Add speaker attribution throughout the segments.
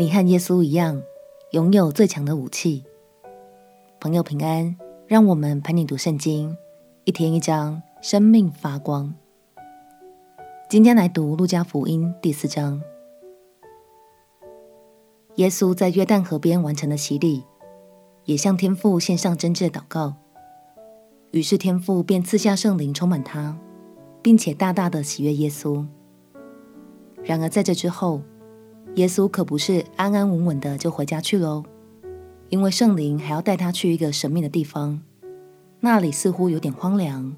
Speaker 1: 你和耶稣一样，拥有最强的武器。朋友平安，让我们陪你读圣经，一天一章，生命发光。今天来读路加福音第四章。耶稣在约旦河边完成了洗礼，也向天父献上真挚的祷告。于是天父便赐下圣灵，充满他，并且大大的喜悦耶稣。然而在这之后，耶稣可不是安安稳稳的就回家去喽，因为圣灵还要带他去一个神秘的地方，那里似乎有点荒凉，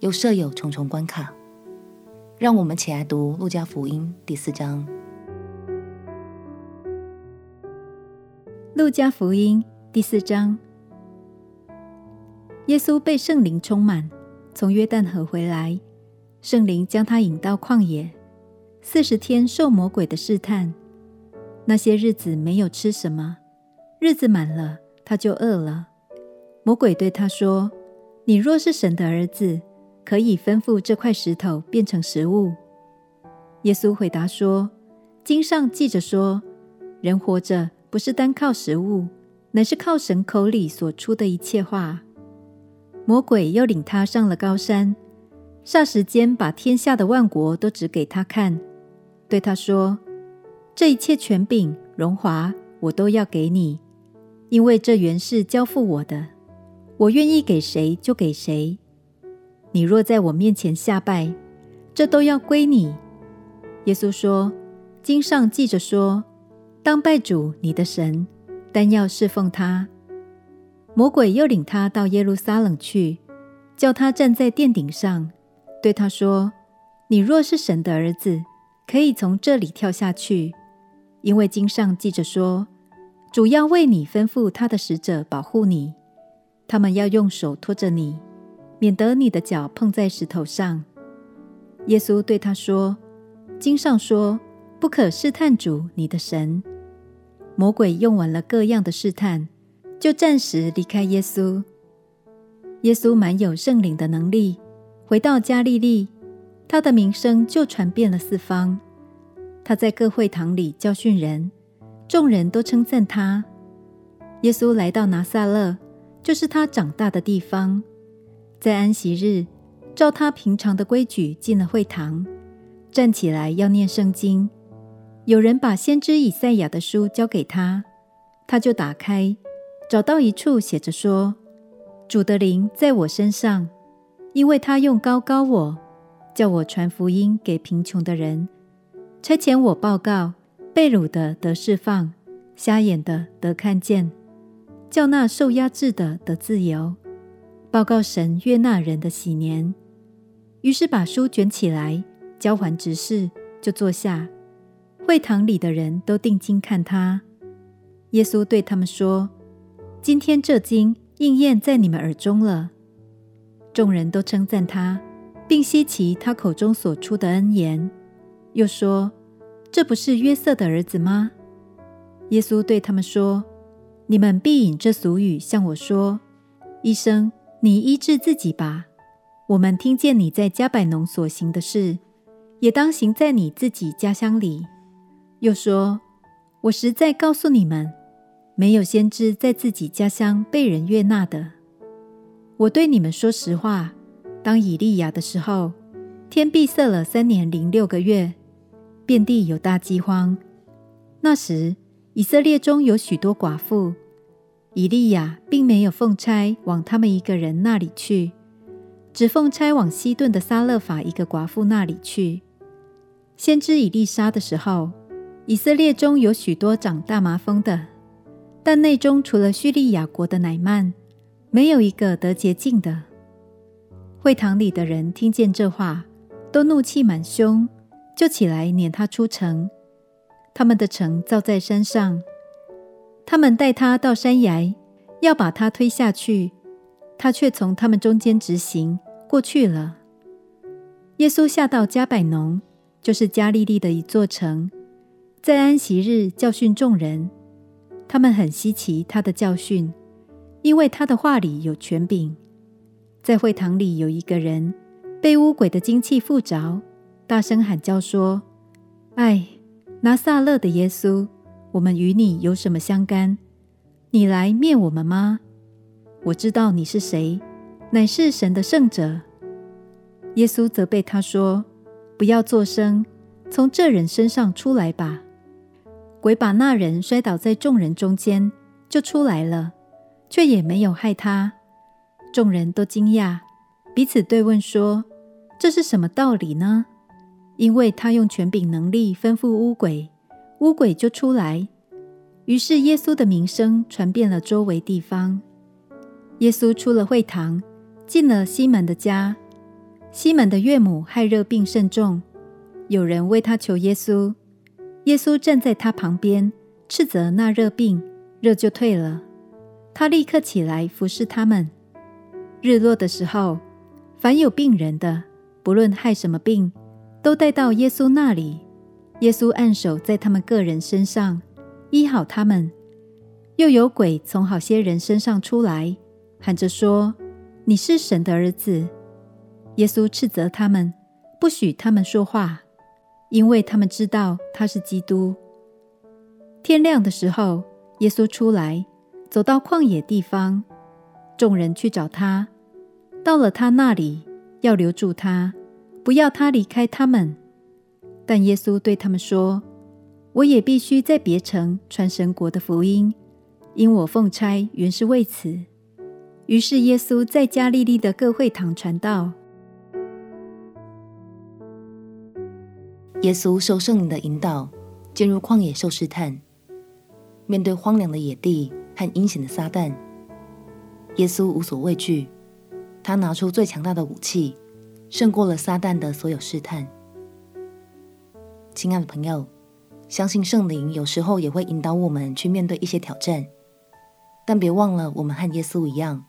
Speaker 1: 又设有重重关卡。让我们起来读路加福音第四章。
Speaker 2: 路加福音第四章。耶稣被圣灵充满，从约旦河回来，圣灵将他引到旷野，四十天受魔鬼的试探。那些日子没有吃什么，日子满了，他就饿了。魔鬼对他说：“你若是神的儿子，可以吩咐这块石头变成食物。”耶稣回答说：“经上记着说，人活着不是单靠食物，乃是靠神口里所出的一切话。”魔鬼又领他上了高山，霎时间把天下的万国都指给他看，对他说：“这一切权柄、荣华，我都要给你，因为这原是交付我的，我愿意给谁就给谁。你若在我面前下拜，这都要归你。”耶稣说：“经上记着说，当拜主你的神，但要侍奉他。”魔鬼又领他到耶路撒冷去，叫他站在殿顶上，对他说：“你若是神的儿子，可以从这里跳下去，因为经上记着说，主要为你吩咐他的使者保护你，他们要用手托着你，免得你的脚碰在石头上。”耶稣对他说：“经上说，不可试探主你的神。”魔鬼用完了各样的试探。就暂时离开耶稣。耶稣满有圣灵的能力，回到加利利，他的名声就传遍了四方。他在各会堂里教训人，众人都称赞他。耶稣来到拿撒勒，就是他长大的地方。在安息日，照他平常的规矩进了会堂，站起来要念圣经。有人把先知以赛亚的书交给他，他就打开。找到一处写着说：“主的灵在我身上，因为他用膏膏我，叫我传福音给贫穷的人，差遣我报告被掳的得释放，瞎眼的得看见，叫那受压制的得自由，报告神悦纳人的喜年。”于是把书卷起来，交还执事，就坐下。会堂里的人都定睛看他。耶稣对他们说。今天这经应验在你们耳中了。众人都称赞他，并稀奇他口中所出的恩言，又说：“这不是约瑟的儿子吗？”耶稣对他们说：“你们必引这俗语向我说：‘医生，你医治自己吧。我们听见你在加百农所行的事，也当行在你自己家乡里。’又说：‘我实在告诉你们。’”没有先知在自己家乡被人悦纳的。我对你们说实话，当以利亚的时候，天闭塞了三年零六个月，遍地有大饥荒。那时以色列中有许多寡妇，以利亚并没有奉差往他们一个人那里去，只奉差往西顿的撒勒法一个寡妇那里去。先知以利沙的时候，以色列中有许多长大麻风的。但内中除了叙利亚国的乃曼，没有一个得洁净的。会堂里的人听见这话，都怒气满胸，就起来撵他出城。他们的城造在山上，他们带他到山崖，要把他推下去，他却从他们中间直行过去了。耶稣下到迦百农，就是加利利的一座城，在安息日教训众人。他们很稀奇他的教训，因为他的话里有权柄。在会堂里有一个人被污鬼的精气附着，大声喊叫说：“唉，拿撒勒的耶稣，我们与你有什么相干？你来灭我们吗？我知道你是谁，乃是神的圣者。耶稣责备他说：“不要作声，从这人身上出来吧。”鬼把那人摔倒在众人中间，就出来了，却也没有害他。众人都惊讶，彼此对问说：“这是什么道理呢？”因为他用权柄能力吩咐乌鬼，乌鬼就出来。于是耶稣的名声传遍了周围地方。耶稣出了会堂，进了西门的家。西门的岳母害热病甚重，有人为他求耶稣。耶稣站在他旁边，斥责那热病，热就退了。他立刻起来服侍他们。日落的时候，凡有病人的，不论害什么病，都带到耶稣那里。耶稣按手在他们个人身上，医好他们。又有鬼从好些人身上出来，喊着说：“你是神的儿子。”耶稣斥责他们，不许他们说话，因为他们知道他是基督。天亮的时候，耶稣出来，走到旷野地方，众人去找他，到了他那里，要留住他，不要他离开他们。但耶稣对他们说：“我也必须在别城传神国的福音，因我奉差原是为此。”于是耶稣在加利利的各会堂传道。
Speaker 1: 耶稣受圣灵的引导，进入旷野受试探。面对荒凉的野地和阴险的撒旦，耶稣无所畏惧。他拿出最强大的武器，胜过了撒旦的所有试探。亲爱的朋友，相信圣灵有时候也会引导我们去面对一些挑战，但别忘了，我们和耶稣一样，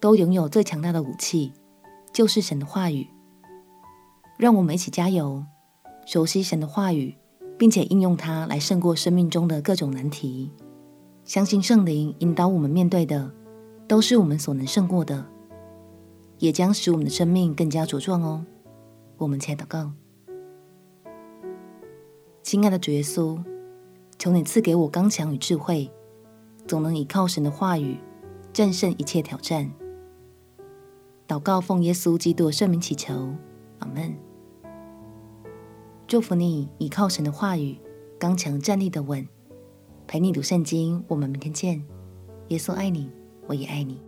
Speaker 1: 都拥有最强大的武器，就是神的话语。让我们一起加油。熟悉神的话语，并且应用它来胜过生命中的各种难题。相信圣灵引导我们面对的，都是我们所能胜过的，也将使我们的生命更加茁壮哦。我们且祷告：亲爱的主耶稣，求你赐给我刚强与智慧，总能依靠神的话语战胜一切挑战。祷告奉耶稣基督的圣名祈求，阿门。祝福你，倚靠神的话语，刚强站立的稳，陪你读圣经。我们明天见。耶稣爱你，我也爱你。